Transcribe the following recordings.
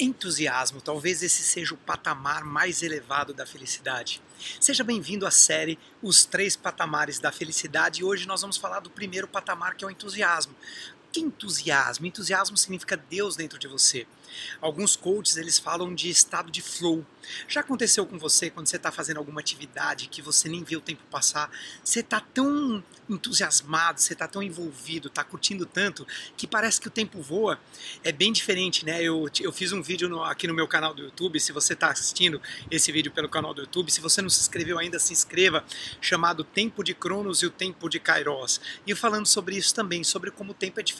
Entusiasmo, talvez esse seja o patamar mais elevado da felicidade. Seja bem-vindo à série Os Três Patamares da Felicidade e hoje nós vamos falar do primeiro patamar que é o entusiasmo. Que entusiasmo? Entusiasmo significa Deus dentro de você. Alguns coaches eles falam de estado de flow. Já aconteceu com você quando você está fazendo alguma atividade que você nem vê o tempo passar? Você está tão entusiasmado, você está tão envolvido, está curtindo tanto que parece que o tempo voa. É bem diferente, né? Eu, eu fiz um vídeo no, aqui no meu canal do YouTube. Se você está assistindo esse vídeo pelo canal do YouTube, se você não se inscreveu ainda, se inscreva. Chamado Tempo de Cronos e o Tempo de Kairos. E falando sobre isso também, sobre como o tempo é diferente.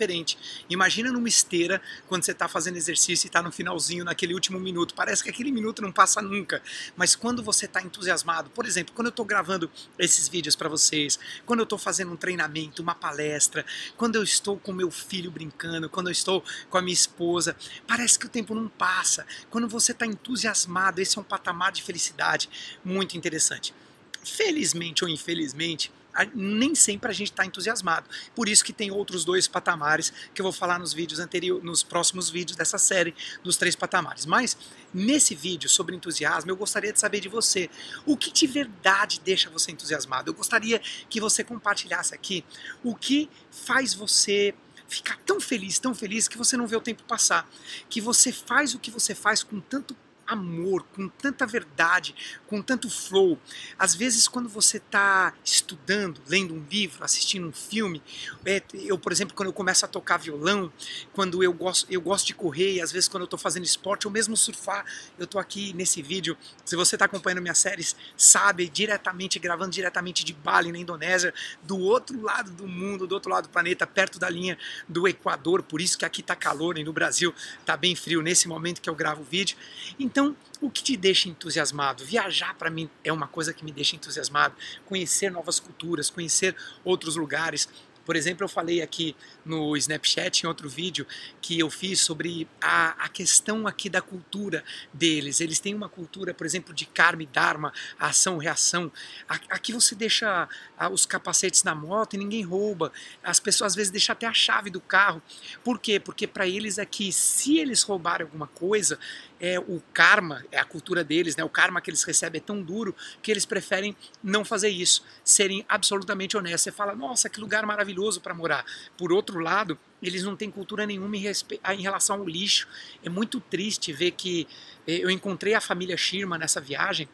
Imagina numa esteira quando você está fazendo exercício e está no finalzinho, naquele último minuto. Parece que aquele minuto não passa nunca. Mas quando você está entusiasmado, por exemplo, quando eu estou gravando esses vídeos para vocês, quando eu estou fazendo um treinamento, uma palestra, quando eu estou com meu filho brincando, quando eu estou com a minha esposa, parece que o tempo não passa. Quando você está entusiasmado, esse é um patamar de felicidade muito interessante. Felizmente ou infelizmente, nem sempre a gente está entusiasmado. Por isso que tem outros dois patamares que eu vou falar nos vídeos anteriores, nos próximos vídeos dessa série dos três patamares. Mas nesse vídeo sobre entusiasmo, eu gostaria de saber de você o que de verdade deixa você entusiasmado. Eu gostaria que você compartilhasse aqui o que faz você ficar tão feliz, tão feliz que você não vê o tempo passar, que você faz o que você faz com tanto amor, com tanta verdade, com tanto flow. Às vezes, quando você está estudando, lendo um livro, assistindo um filme, é, eu, por exemplo, quando eu começo a tocar violão, quando eu gosto, eu gosto de correr, e às vezes quando eu estou fazendo esporte, ou mesmo surfar, eu estou aqui nesse vídeo. Se você está acompanhando minhas séries, sabe, diretamente, gravando diretamente de Bali, na Indonésia, do outro lado do mundo, do outro lado do planeta, perto da linha do Equador, por isso que aqui está calor e no Brasil está bem frio nesse momento que eu gravo o vídeo. Então, então, o que te deixa entusiasmado? Viajar para mim é uma coisa que me deixa entusiasmado. Conhecer novas culturas, conhecer outros lugares. Por exemplo, eu falei aqui no Snapchat, em outro vídeo, que eu fiz sobre a, a questão aqui da cultura deles. Eles têm uma cultura, por exemplo, de karma e dharma, ação-reação. Aqui você deixa os capacetes na moto e ninguém rouba. As pessoas às vezes deixam até a chave do carro. Por quê? Porque para eles aqui, se eles roubarem alguma coisa, é o karma, é a cultura deles, né? O karma que eles recebem é tão duro que eles preferem não fazer isso, serem absolutamente honestos. Você fala, nossa, que lugar maravilhoso para morar. Por outro lado, eles não têm cultura nenhuma em, em, relação ao lixo. É muito triste ver que eh, eu encontrei a família Shirma nessa viagem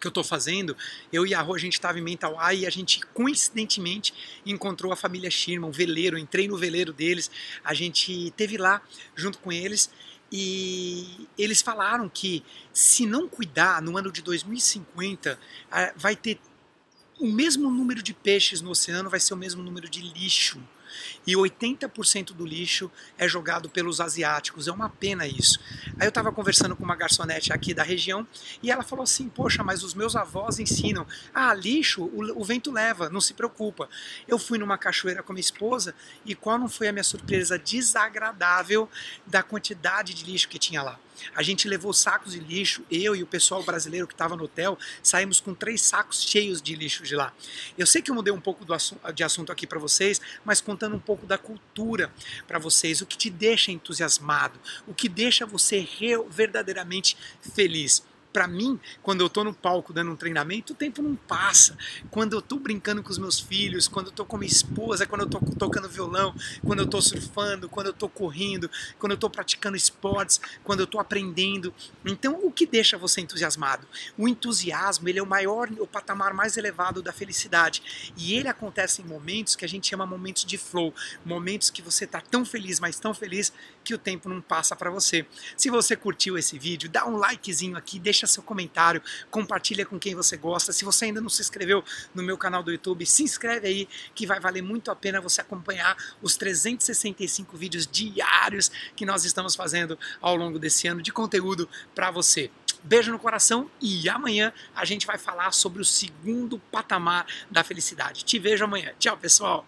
que eu estou fazendo, eu e a Rô, a gente estava em Mental e a gente coincidentemente encontrou a família Shirma, um veleiro, entrei no veleiro deles, a gente teve lá junto com eles e eles falaram que se não cuidar, no ano de 2050, vai ter o mesmo número de peixes no oceano, vai ser o mesmo número de lixo e 80% do lixo é jogado pelos asiáticos. É uma pena isso. Aí eu estava conversando com uma garçonete aqui da região e ela falou assim: Poxa, mas os meus avós ensinam. Ah, lixo o, o vento leva, não se preocupa. Eu fui numa cachoeira com minha esposa e qual não foi a minha surpresa desagradável da quantidade de lixo que tinha lá? A gente levou sacos de lixo, eu e o pessoal brasileiro que estava no hotel, saímos com três sacos cheios de lixo de lá. Eu sei que eu mudei um pouco de assunto aqui para vocês, mas contando um pouco da cultura para vocês, o que te deixa entusiasmado, o que deixa você verdadeiramente feliz para mim, quando eu estou no palco dando um treinamento, o tempo não passa. Quando eu estou brincando com os meus filhos, quando eu estou com minha esposa, quando eu estou tocando violão, quando eu estou surfando, quando eu estou correndo, quando eu estou praticando esportes, quando eu estou aprendendo. Então, o que deixa você entusiasmado? O entusiasmo, ele é o maior, o patamar mais elevado da felicidade. E ele acontece em momentos que a gente chama momentos de flow, momentos que você está tão feliz, mas tão feliz que o tempo não passa para você. Se você curtiu esse vídeo, dá um likezinho aqui, deixa deixa seu comentário, compartilha com quem você gosta. Se você ainda não se inscreveu no meu canal do YouTube, se inscreve aí que vai valer muito a pena você acompanhar os 365 vídeos diários que nós estamos fazendo ao longo desse ano de conteúdo para você. Beijo no coração e amanhã a gente vai falar sobre o segundo patamar da felicidade. Te vejo amanhã. Tchau, pessoal!